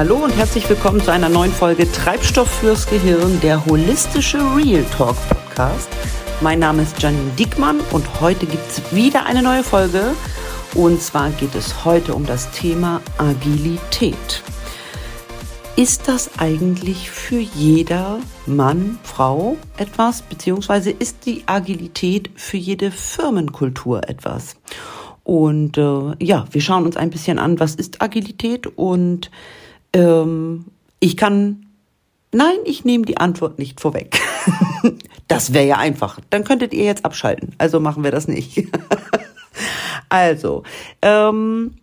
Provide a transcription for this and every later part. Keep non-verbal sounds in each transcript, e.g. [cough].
Hallo und herzlich willkommen zu einer neuen Folge Treibstoff fürs Gehirn, der holistische Real Talk Podcast. Mein Name ist Janine Diekmann und heute gibt es wieder eine neue Folge. Und zwar geht es heute um das Thema Agilität. Ist das eigentlich für jeder Mann, Frau etwas, beziehungsweise ist die Agilität für jede Firmenkultur etwas? Und äh, ja, wir schauen uns ein bisschen an, was ist Agilität und ähm, ich kann, nein, ich nehme die Antwort nicht vorweg. [laughs] das wäre ja einfach. Dann könntet ihr jetzt abschalten. Also machen wir das nicht. [laughs] also, ähm,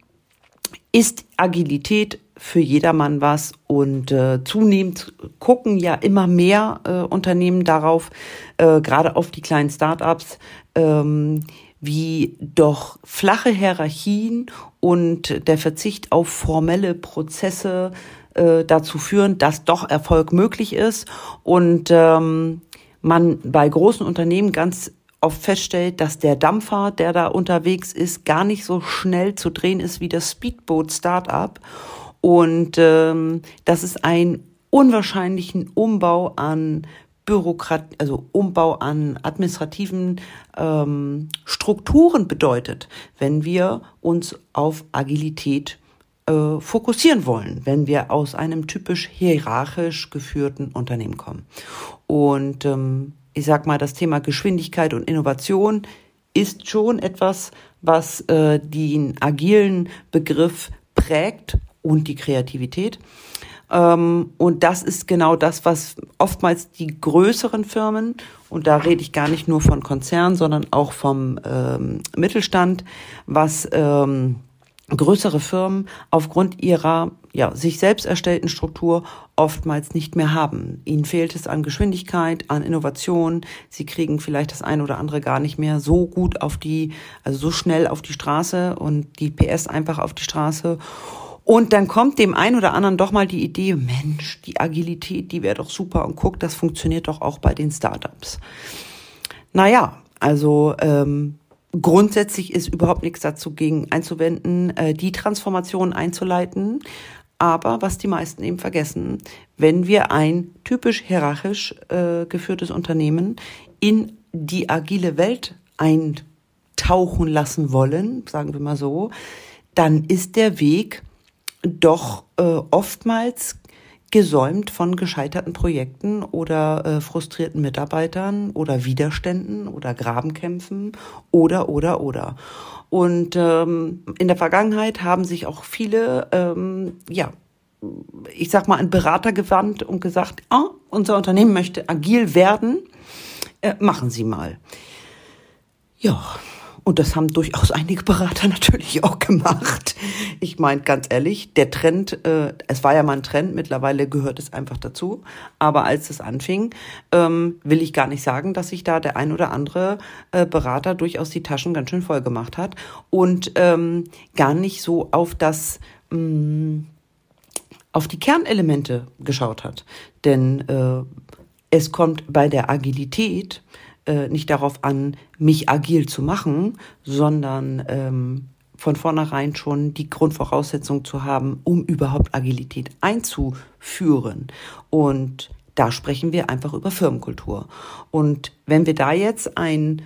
ist Agilität für jedermann was und äh, zunehmend gucken ja immer mehr äh, Unternehmen darauf, äh, gerade auf die kleinen Startups, ähm, wie doch flache Hierarchien und der Verzicht auf formelle Prozesse äh, dazu führen, dass doch Erfolg möglich ist. Und ähm, man bei großen Unternehmen ganz oft feststellt, dass der Dampfer, der da unterwegs ist, gar nicht so schnell zu drehen ist wie das Speedboat Startup und ähm, dass es einen unwahrscheinlichen Umbau an Bürokrat, also Umbau an administrativen ähm, Strukturen bedeutet, wenn wir uns auf Agilität äh, fokussieren wollen, wenn wir aus einem typisch hierarchisch geführten Unternehmen kommen. Und ähm, ich sag mal, das Thema Geschwindigkeit und Innovation ist schon etwas, was äh, den agilen Begriff prägt und die Kreativität. Ähm, und das ist genau das, was oftmals die größeren Firmen, und da rede ich gar nicht nur von Konzernen, sondern auch vom ähm, Mittelstand, was ähm, größere Firmen aufgrund ihrer ja, sich selbst erstellten Struktur oftmals nicht mehr haben. Ihnen fehlt es an Geschwindigkeit, an Innovation. Sie kriegen vielleicht das eine oder andere gar nicht mehr so gut auf die, also so schnell auf die Straße und die PS einfach auf die Straße. Und dann kommt dem einen oder anderen doch mal die Idee, Mensch, die Agilität, die wäre doch super und guck, das funktioniert doch auch bei den Startups. Naja, also ähm, grundsätzlich ist überhaupt nichts dazu gegen einzuwenden, äh, die Transformation einzuleiten. Aber was die meisten eben vergessen, wenn wir ein typisch hierarchisch äh, geführtes Unternehmen in die agile Welt eintauchen lassen wollen, sagen wir mal so, dann ist der Weg doch äh, oftmals gesäumt von gescheiterten Projekten oder äh, frustrierten Mitarbeitern oder Widerständen oder Grabenkämpfen oder oder oder. Und ähm, in der Vergangenheit haben sich auch viele, ähm, ja, ich sag mal, an Berater gewandt und gesagt, ah, unser Unternehmen möchte agil werden, äh, machen Sie mal. Ja, und das haben durchaus einige Berater [laughs] natürlich auch gemacht. Ich meine, ganz ehrlich, der Trend, äh, es war ja mal ein Trend, mittlerweile gehört es einfach dazu. Aber als es anfing, ähm, will ich gar nicht sagen, dass sich da der ein oder andere äh, Berater durchaus die Taschen ganz schön voll gemacht hat und ähm, gar nicht so auf das, mh, mm, auf die Kernelemente geschaut hat. Denn äh, es kommt bei der Agilität äh, nicht darauf an, mich agil zu machen, sondern ähm, von vornherein schon die Grundvoraussetzung zu haben, um überhaupt Agilität einzuführen. Und da sprechen wir einfach über Firmenkultur. Und wenn wir da jetzt ein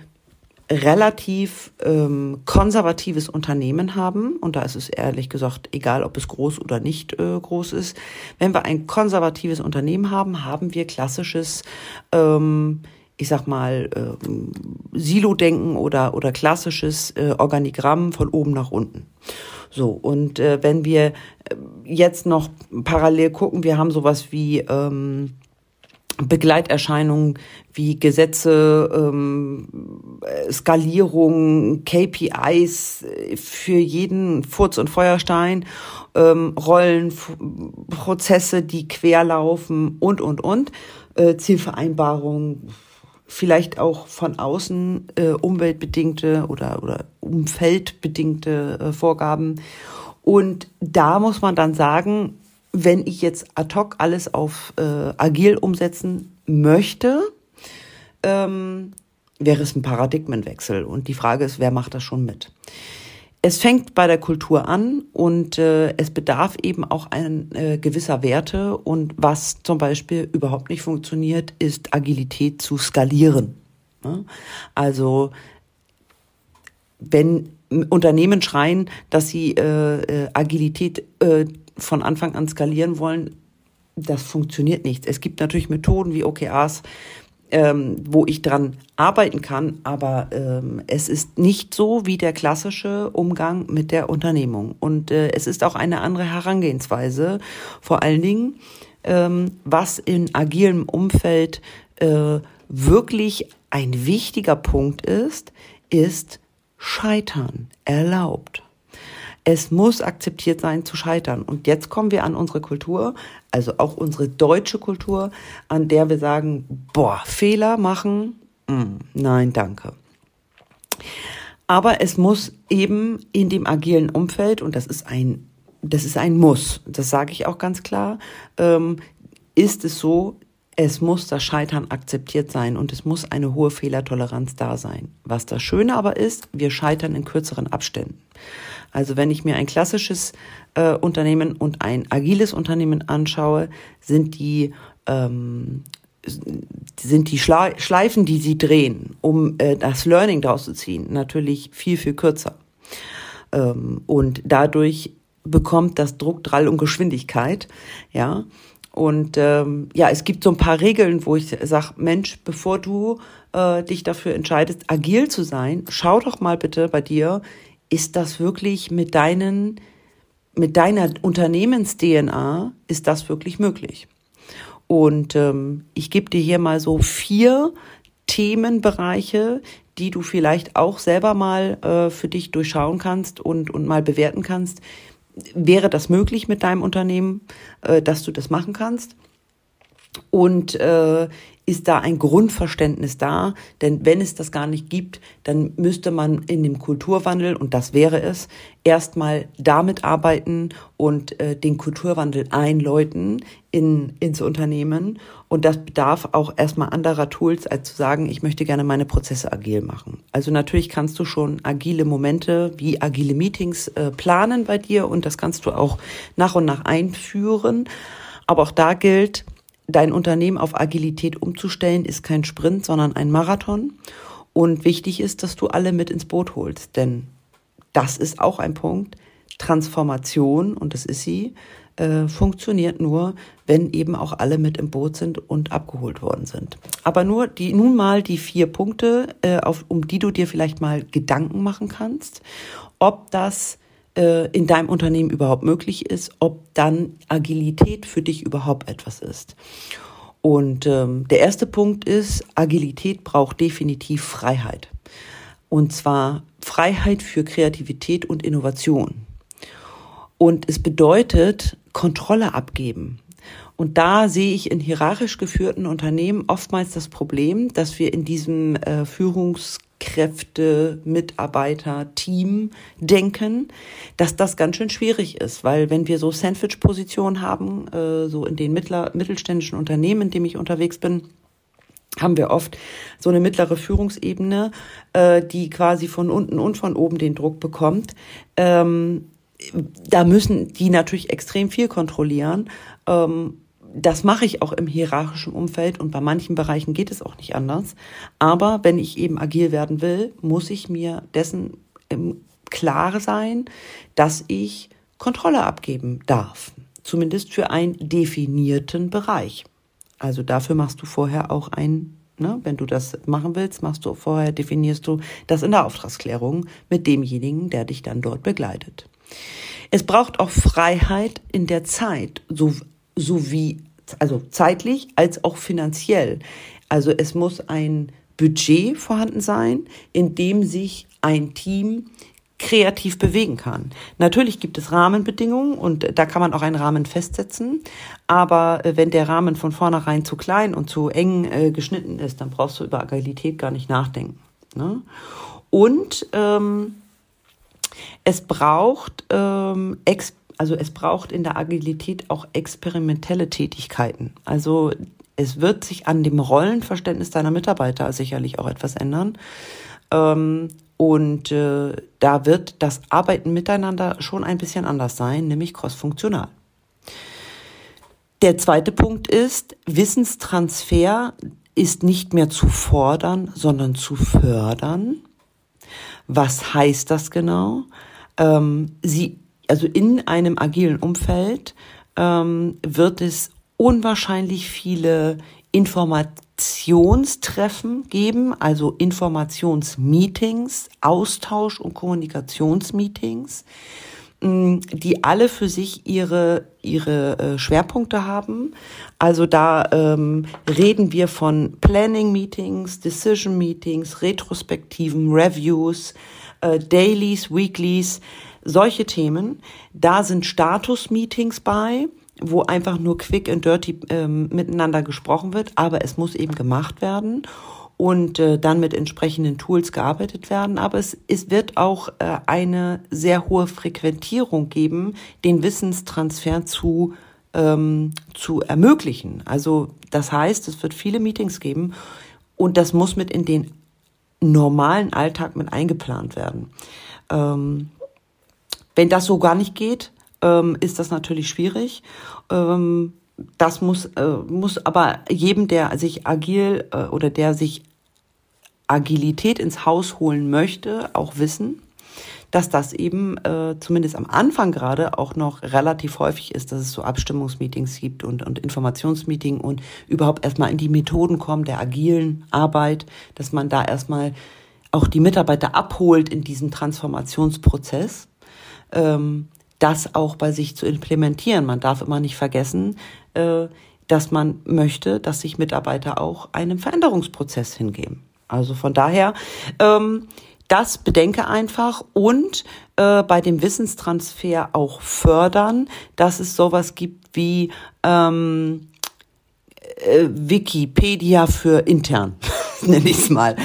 relativ ähm, konservatives Unternehmen haben, und da ist es ehrlich gesagt egal, ob es groß oder nicht äh, groß ist, wenn wir ein konservatives Unternehmen haben, haben wir klassisches ähm, ich sag mal, äh, Silo-Denken oder, oder klassisches äh, Organigramm von oben nach unten. So, und äh, wenn wir äh, jetzt noch parallel gucken, wir haben sowas wie ähm, Begleiterscheinungen wie Gesetze, ähm, Skalierung, KPIs äh, für jeden Furz und Feuerstein, ähm, Rollen, Prozesse, die querlaufen und, und, und, äh, Zielvereinbarungen, vielleicht auch von außen äh, umweltbedingte oder, oder umfeldbedingte äh, Vorgaben. Und da muss man dann sagen, wenn ich jetzt ad hoc alles auf äh, agil umsetzen möchte, ähm, wäre es ein Paradigmenwechsel. Und die Frage ist, wer macht das schon mit? Es fängt bei der Kultur an und äh, es bedarf eben auch ein äh, gewisser Werte. Und was zum Beispiel überhaupt nicht funktioniert, ist Agilität zu skalieren. Ne? Also wenn Unternehmen schreien, dass sie äh, äh, Agilität äh, von Anfang an skalieren wollen, das funktioniert nicht. Es gibt natürlich Methoden wie OKRs, ähm, wo ich dran arbeiten kann, aber ähm, es ist nicht so wie der klassische Umgang mit der Unternehmung. Und äh, es ist auch eine andere Herangehensweise. Vor allen Dingen, ähm, was in agilem Umfeld äh, wirklich ein wichtiger Punkt ist, ist Scheitern erlaubt. Es muss akzeptiert sein zu scheitern. Und jetzt kommen wir an unsere Kultur, also auch unsere deutsche Kultur, an der wir sagen, boah, Fehler machen, mm, nein, danke. Aber es muss eben in dem agilen Umfeld, und das ist ein, das ist ein Muss, das sage ich auch ganz klar, ähm, ist es so, es muss das Scheitern akzeptiert sein und es muss eine hohe Fehlertoleranz da sein. Was das Schöne aber ist, wir scheitern in kürzeren Abständen. Also wenn ich mir ein klassisches äh, Unternehmen und ein agiles Unternehmen anschaue, sind die ähm, sind die Schleifen, die sie drehen, um äh, das Learning daraus zu ziehen, natürlich viel, viel kürzer. Ähm, und dadurch bekommt das Druck, Drall und Geschwindigkeit, ja. Und ähm, ja, es gibt so ein paar Regeln, wo ich sage, Mensch, bevor du äh, dich dafür entscheidest, agil zu sein, schau doch mal bitte bei dir, ist das wirklich mit deinen, mit deiner Unternehmens-DNA, ist das wirklich möglich? Und ähm, ich gebe dir hier mal so vier Themenbereiche, die du vielleicht auch selber mal äh, für dich durchschauen kannst und, und mal bewerten kannst, wäre das möglich mit deinem Unternehmen, äh, dass du das machen kannst? Und äh, ist da ein Grundverständnis da? Denn wenn es das gar nicht gibt, dann müsste man in dem Kulturwandel, und das wäre es, erstmal damit arbeiten und äh, den Kulturwandel einläuten in, ins Unternehmen. Und das bedarf auch erstmal anderer Tools, als zu sagen, ich möchte gerne meine Prozesse agil machen. Also natürlich kannst du schon agile Momente wie agile Meetings äh, planen bei dir und das kannst du auch nach und nach einführen. Aber auch da gilt, dein Unternehmen auf Agilität umzustellen, ist kein Sprint, sondern ein Marathon. Und wichtig ist, dass du alle mit ins Boot holst, denn das ist auch ein Punkt. Transformation, und das ist sie, äh, funktioniert nur, wenn eben auch alle mit im Boot sind und abgeholt worden sind. Aber nur die, nun mal die vier Punkte, äh, auf, um die du dir vielleicht mal Gedanken machen kannst, ob das äh, in deinem Unternehmen überhaupt möglich ist, ob dann Agilität für dich überhaupt etwas ist. Und ähm, der erste Punkt ist, Agilität braucht definitiv Freiheit. Und zwar Freiheit für Kreativität und Innovation. Und es bedeutet Kontrolle abgeben. Und da sehe ich in hierarchisch geführten Unternehmen oftmals das Problem, dass wir in diesem äh, Führungs Kräfte, Mitarbeiter, Team denken, dass das ganz schön schwierig ist, weil wenn wir so Sandwich-Positionen haben, äh, so in den mittler, mittelständischen Unternehmen, in dem ich unterwegs bin, haben wir oft so eine mittlere Führungsebene, äh, die quasi von unten und von oben den Druck bekommt. Ähm, da müssen die natürlich extrem viel kontrollieren. Ähm, das mache ich auch im hierarchischen Umfeld und bei manchen Bereichen geht es auch nicht anders. Aber wenn ich eben agil werden will, muss ich mir dessen klar sein, dass ich Kontrolle abgeben darf. Zumindest für einen definierten Bereich. Also dafür machst du vorher auch ein, ne, wenn du das machen willst, machst du vorher, definierst du das in der Auftragsklärung mit demjenigen, der dich dann dort begleitet. Es braucht auch Freiheit in der Zeit, so sowie also zeitlich als auch finanziell. Also es muss ein Budget vorhanden sein, in dem sich ein Team kreativ bewegen kann. Natürlich gibt es Rahmenbedingungen und da kann man auch einen Rahmen festsetzen. Aber äh, wenn der Rahmen von vornherein zu klein und zu eng äh, geschnitten ist, dann brauchst du über Agilität gar nicht nachdenken. Ne? Und ähm, es braucht ähm, Expertise also es braucht in der Agilität auch experimentelle Tätigkeiten. Also es wird sich an dem Rollenverständnis deiner Mitarbeiter sicherlich auch etwas ändern. Ähm, Und äh, da wird das Arbeiten miteinander schon ein bisschen anders sein, nämlich crossfunktional. Der zweite Punkt ist, Wissenstransfer ist nicht mehr zu fordern, sondern zu fördern. Was heißt das genau? Ähm, sie, also in einem agilen Umfeld ähm, wird es unwahrscheinlich viele Informationstreffen geben, also Informationsmeetings, Austausch- und Kommunikationsmeetings, mm, die alle für sich ihre, ihre äh, Schwerpunkte haben. Also da ähm, reden wir von Planning-Meetings, Decision-Meetings, Retrospektiven, Reviews, äh, Dailies, Weeklies, solche Themen. Da sind Status-Meetings bei wo einfach nur quick and dirty ähm, miteinander gesprochen wird, aber es muss eben gemacht werden und äh, dann mit entsprechenden Tools gearbeitet werden. Aber es, es wird auch äh, eine sehr hohe Frequentierung geben, den Wissenstransfer zu, ähm, zu ermöglichen. Also das heißt, es wird viele Meetings geben und das muss mit in den normalen Alltag mit eingeplant werden. Ähm, wenn das so gar nicht geht, ähm, ist das natürlich schwierig. Ähm, das muss, äh, muss aber jedem, der sich agil äh, oder der sich Agilität ins Haus holen möchte, auch wissen, dass das eben äh, zumindest am Anfang gerade auch noch relativ häufig ist, dass es so Abstimmungsmeetings gibt und, und Informationsmeetings und überhaupt erstmal in die Methoden kommen der agilen Arbeit, dass man da erstmal auch die Mitarbeiter abholt in diesem Transformationsprozess. Ähm, das auch bei sich zu implementieren. Man darf immer nicht vergessen, äh, dass man möchte, dass sich Mitarbeiter auch einem Veränderungsprozess hingeben. Also von daher, ähm, das bedenke einfach und äh, bei dem Wissenstransfer auch fördern, dass es sowas gibt wie ähm, äh, Wikipedia für intern. [laughs] [laughs] nenne ich es mal.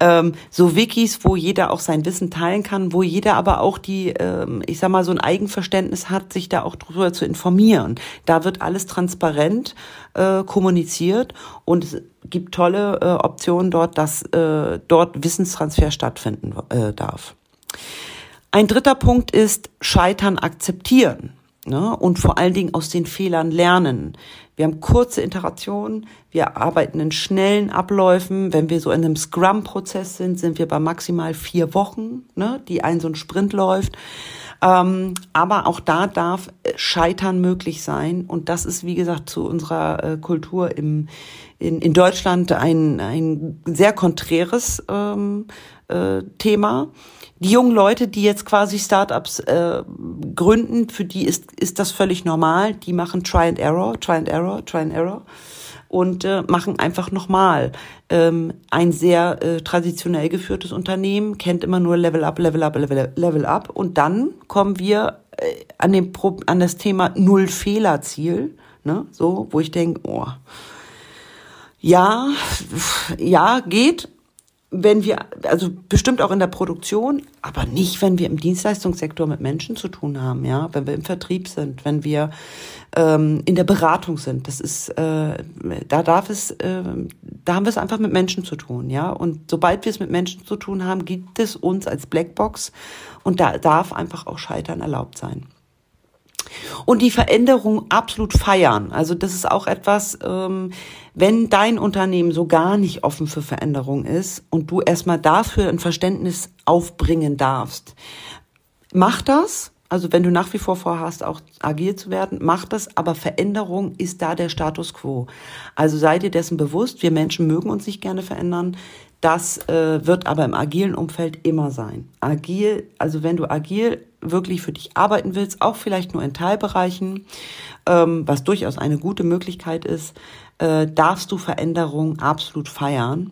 Ähm, so Wikis, wo jeder auch sein Wissen teilen kann, wo jeder aber auch die, ähm, ich sag mal, so ein Eigenverständnis hat, sich da auch drüber zu informieren. Da wird alles transparent äh, kommuniziert und es gibt tolle äh, Optionen dort, dass äh, dort Wissenstransfer stattfinden äh, darf. Ein dritter Punkt ist Scheitern akzeptieren ne? und vor allen Dingen aus den Fehlern lernen. Wir haben kurze Iterationen, wir arbeiten in schnellen Abläufen. Wenn wir so in einem Scrum-Prozess sind, sind wir bei maximal vier Wochen, ne, die ein so ein Sprint läuft. Ähm, aber auch da darf Scheitern möglich sein. Und das ist, wie gesagt, zu unserer äh, Kultur im, in, in Deutschland ein, ein sehr konträres ähm, äh, Thema die jungen Leute, die jetzt quasi Startups äh, gründen, für die ist, ist das völlig normal. Die machen Try and Error, Try and Error, Try and Error und äh, machen einfach nochmal. Ähm, ein sehr äh, traditionell geführtes Unternehmen kennt immer nur Level Up, Level Up, Level, Level Up und dann kommen wir äh, an, dem Pro an das Thema Null-Fehler-Ziel, ne? so, wo ich denke, oh, ja, ja, geht, wenn wir, also bestimmt auch in der Produktion, aber nicht, wenn wir im Dienstleistungssektor mit Menschen zu tun haben, ja, wenn wir im Vertrieb sind, wenn wir ähm, in der Beratung sind. Das ist, äh, da darf es, äh, da haben wir es einfach mit Menschen zu tun, ja. Und sobald wir es mit Menschen zu tun haben, gibt es uns als Blackbox und da darf einfach auch Scheitern erlaubt sein. Und die Veränderung absolut feiern. Also das ist auch etwas, ähm, wenn dein Unternehmen so gar nicht offen für Veränderung ist und du erstmal dafür ein Verständnis aufbringen darfst, mach das. Also wenn du nach wie vor vorhast, auch agil zu werden, mach das, aber Veränderung ist da der Status quo. Also sei dir dessen bewusst, wir Menschen mögen uns nicht gerne verändern. Das äh, wird aber im agilen Umfeld immer sein. Agil, also wenn du agil wirklich für dich arbeiten willst, auch vielleicht nur in Teilbereichen, ähm, was durchaus eine gute Möglichkeit ist, äh, darfst du Veränderungen absolut feiern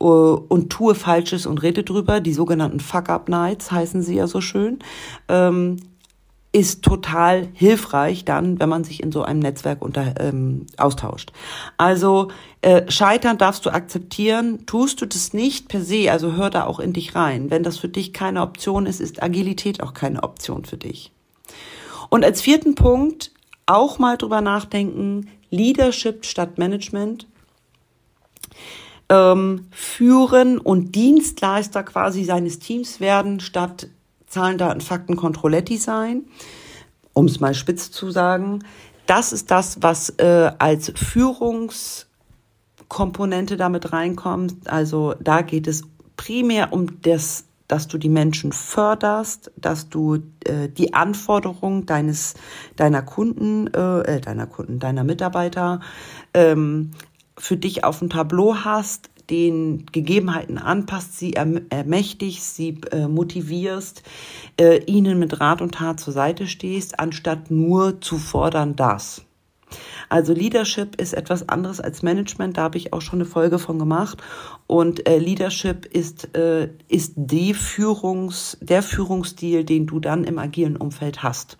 äh, und tue Falsches und rede drüber. Die sogenannten Fuck-Up-Nights heißen sie ja so schön. Ähm, ist total hilfreich dann, wenn man sich in so einem Netzwerk unter, ähm, austauscht. Also äh, Scheitern darfst du akzeptieren. Tust du das nicht per se, also hör da auch in dich rein. Wenn das für dich keine Option ist, ist Agilität auch keine Option für dich. Und als vierten Punkt auch mal drüber nachdenken, Leadership statt Management. ähm, führen und Dienstleister quasi seines Teams werden, statt Zahlen, Daten, Fakten, Controletti sein, um es mal spitz zu sagen. Das ist das, was äh, als Führungskomponente damit reinkommt. Also da geht es primär um das dass du die Menschen förderst, dass du äh, die Anforderungen deines deiner Kunden, äh, äh, deiner Kunden, deiner Mitarbeiter ähm, für dich auf dem Tableau hast, den Gegebenheiten anpasst, sie ermächtigst, sie äh, motivierst, äh, ihnen mit Rat und Tat zur Seite stehst, anstatt nur zu fordern das. Also Leadership ist etwas anderes als Management, da habe ich auch schon eine Folge von gemacht. Und äh, Leadership ist, äh, ist die Führungs, der Führungsstil, den du dann im agilen Umfeld hast.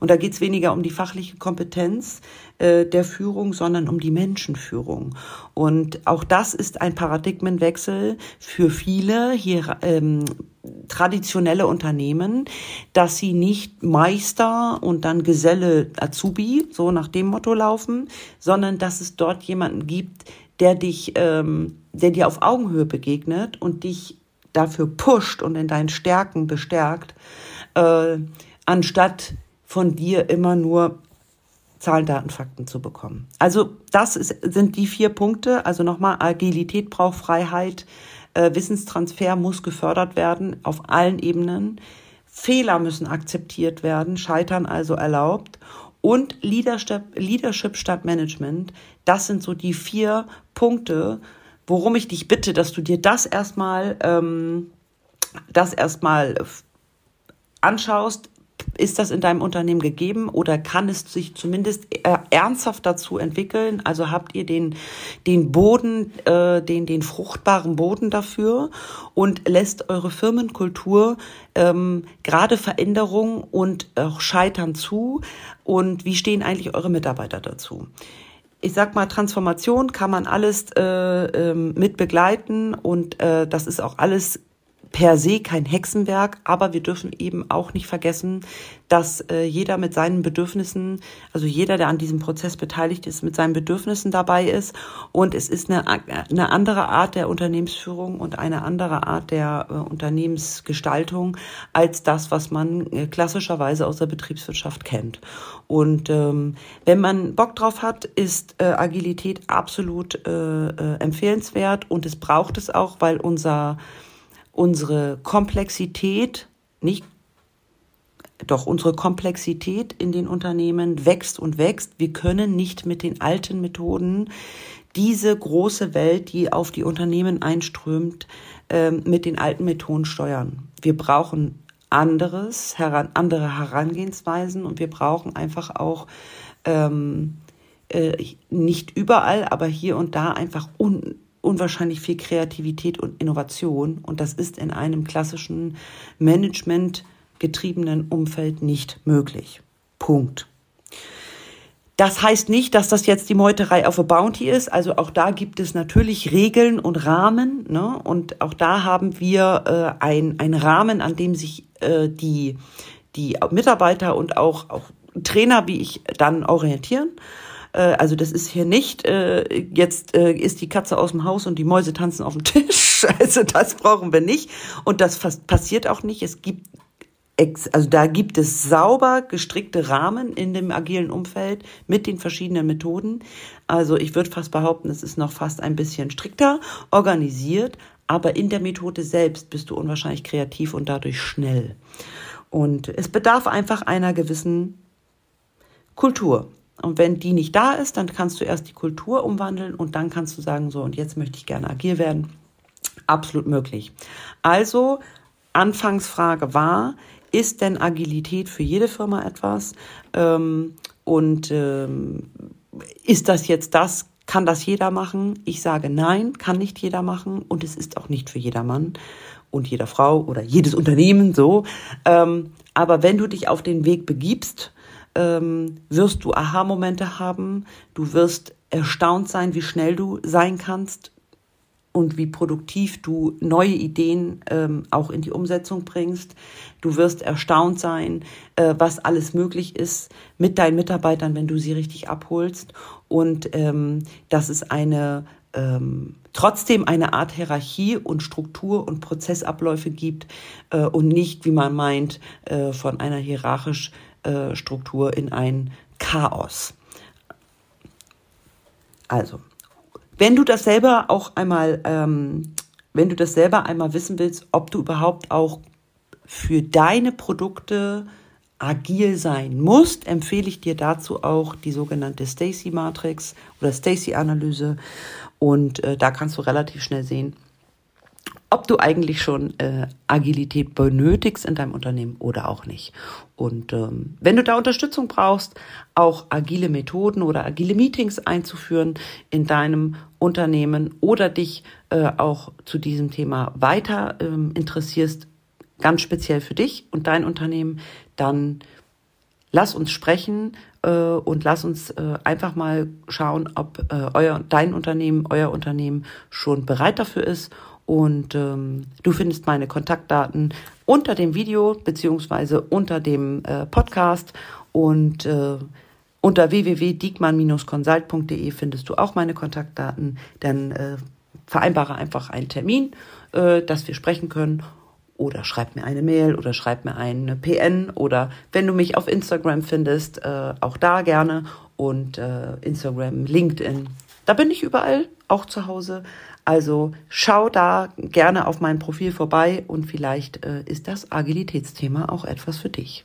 Und da geht es weniger um die fachliche Kompetenz äh, der Führung, sondern um die Menschenführung. Und auch das ist ein Paradigmenwechsel für viele hier ähm, traditionelle Unternehmen, dass sie nicht Meister und dann Geselle Azubi, so nach dem Motto laufen, sondern dass es dort jemanden gibt, der dich, ähm, der dir auf Augenhöhe begegnet und dich dafür pusht und in deinen Stärken bestärkt, äh, anstatt von dir immer nur Zahlen, Daten, Fakten zu bekommen. Also das ist, sind die vier Punkte. Also nochmal, Agilität braucht Freiheit, äh, Wissenstransfer muss gefördert werden auf allen Ebenen. Fehler müssen akzeptiert werden, Scheitern also erlaubt. Und Leadership, Leadership statt Management, das sind so die vier Punkte, worum ich dich bitte, dass du dir das erstmal, ähm, das erstmal anschaust, ist das in deinem Unternehmen gegeben oder kann es sich zumindest äh, ernsthaft dazu entwickeln? Also habt ihr den, den Boden, äh, den, den fruchtbaren Boden dafür und lässt eure Firmenkultur ähm, gerade Veränderungen und auch Scheitern zu? Und wie stehen eigentlich eure Mitarbeiter dazu? ich sag mal, Transformation kann man alles äh, ähm, mit begleiten und äh, das ist auch alles per se kein Hexenwerk, aber wir dürfen eben auch nicht vergessen, dass äh, jeder mit seinen Bedürfnissen, also jeder, der an diesem Prozess beteiligt ist, mit seinen Bedürfnissen dabei ist. Und es ist eine, eine andere Art der Unternehmensführung und eine andere Art der äh, Unternehmensgestaltung als das, was man äh, klassischerweise aus der Betriebswirtschaft kennt. Und ähm, wenn man Bock drauf hat, ist äh, Agilität absolut äh, äh, empfehlenswert und es braucht es auch, weil unser unsere Komplexität, nicht doch unsere Komplexität in den Unternehmen wächst und wächst. Wir können nicht mit den alten Methoden diese große Welt, die auf die Unternehmen einströmt, ähm, mit den alten Methoden steuern. Wir brauchen anderes, andere Herangehensweisen und wir brauchen einfach auch ähm, äh, nicht überall, aber hier und da einfach un, unwahrscheinlich viel Kreativität und Innovation. Und das ist in einem klassischen Management getriebenen Umfeld nicht möglich. Punkt. Das heißt nicht, dass das jetzt die Meuterei auf a Bounty ist. Also auch da gibt es natürlich Regeln und Rahmen. Ne? Und auch da haben wir äh, ein, ein Rahmen, an dem sich äh, die, die Mitarbeiter und auch, auch Trainer, wie ich, dann orientieren. Äh, also das ist hier nicht, äh, jetzt äh, ist die Katze aus dem Haus und die Mäuse tanzen auf dem Tisch. [laughs] Also das brauchen wir nicht. Und das passiert auch nicht. Es gibt also da gibt es sauber gestrickte Rahmen in dem agilen Umfeld mit den verschiedenen Methoden. Also ich würde fast behaupten, es ist noch fast ein bisschen strikter organisiert, aber in der Methode selbst bist du unwahrscheinlich kreativ und dadurch schnell. Und es bedarf einfach einer gewissen Kultur. Und wenn die nicht da ist, dann kannst du erst die Kultur umwandeln und dann kannst du sagen, so, und jetzt möchte ich gerne agil werden. Absolut möglich. Also, Anfangsfrage war, ist denn Agilität für jede Firma etwas? Ähm, und ähm, ist das jetzt das? Kann das jeder machen? Ich sage nein, kann nicht jeder machen und es ist auch nicht für jedermann und jeder Frau oder jedes Unternehmen so. Ähm, aber wenn du dich auf den Weg begibst, ähm, wirst du Aha-Momente haben, du wirst erstaunt sein, wie schnell du sein kannst und wie produktiv du neue Ideen ähm, auch in die Umsetzung bringst. Du wirst erstaunt sein, äh, was alles möglich ist mit deinen Mitarbeitern, wenn du sie richtig abholst. Und ähm, das ist eine ähm, trotzdem eine Art Hierarchie und Struktur und Prozessabläufe gibt äh, und nicht, wie man meint, äh, von einer hierarchisch Struktur in ein Chaos. Also, wenn du das selber auch einmal, ähm, wenn du das selber einmal wissen willst, ob du überhaupt auch für deine Produkte agil sein musst, empfehle ich dir dazu auch die sogenannte Stacy Matrix oder Stacy Analyse und äh, da kannst du relativ schnell sehen, ob du eigentlich schon äh, Agilität benötigst in deinem Unternehmen oder auch nicht. Und ähm, wenn du da Unterstützung brauchst, auch agile Methoden oder agile Meetings einzuführen in deinem Unternehmen oder dich äh, auch zu diesem Thema weiter ähm, interessierst, ganz speziell für dich und dein Unternehmen, dann lass uns sprechen äh, und lass uns äh, einfach mal schauen, ob äh, euer, dein Unternehmen, euer Unternehmen schon bereit dafür ist. Und ähm, du findest meine Kontaktdaten unter dem Video beziehungsweise unter dem äh, Podcast und äh, unter www.diekmann-consult.de findest du auch meine Kontaktdaten. Dann äh, vereinbare einfach einen Termin, äh, dass wir sprechen können oder schreib mir eine Mail oder schreib mir eine PN oder wenn du mich auf Instagram findest, äh, auch da gerne und äh, Instagram, LinkedIn. Da bin ich überall, auch zu Hause. Also schau da gerne auf mein Profil vorbei und vielleicht äh, ist das Agilitätsthema auch etwas für dich.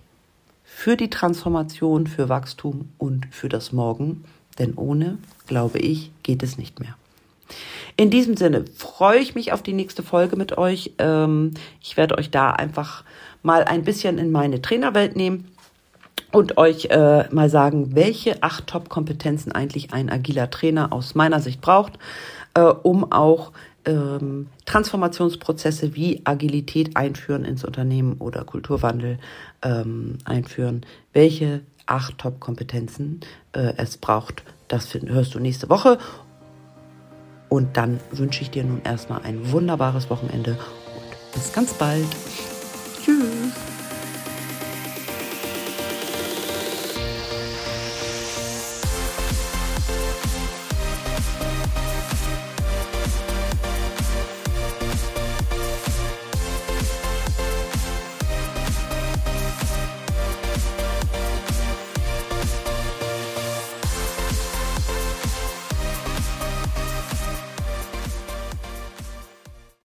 Für die Transformation, für Wachstum und für das Morgen. Denn ohne, glaube ich, geht es nicht mehr. In diesem Sinne freue ich mich auf die nächste Folge mit euch. Ähm, ich werde euch da einfach mal ein bisschen in meine Trainerwelt nehmen und euch äh, mal sagen, welche acht Top-Kompetenzen eigentlich ein agiler Trainer aus meiner Sicht braucht, äh, um auch ähm, Transformationsprozesse wie Agilität einführen ins Unternehmen oder Kulturwandel ähm, einführen. Welche acht Top-Kompetenzen äh, es braucht, das hörst du nächste Woche. Und dann wünsche ich dir nun erstmal ein wunderbares Wochenende und bis ganz bald.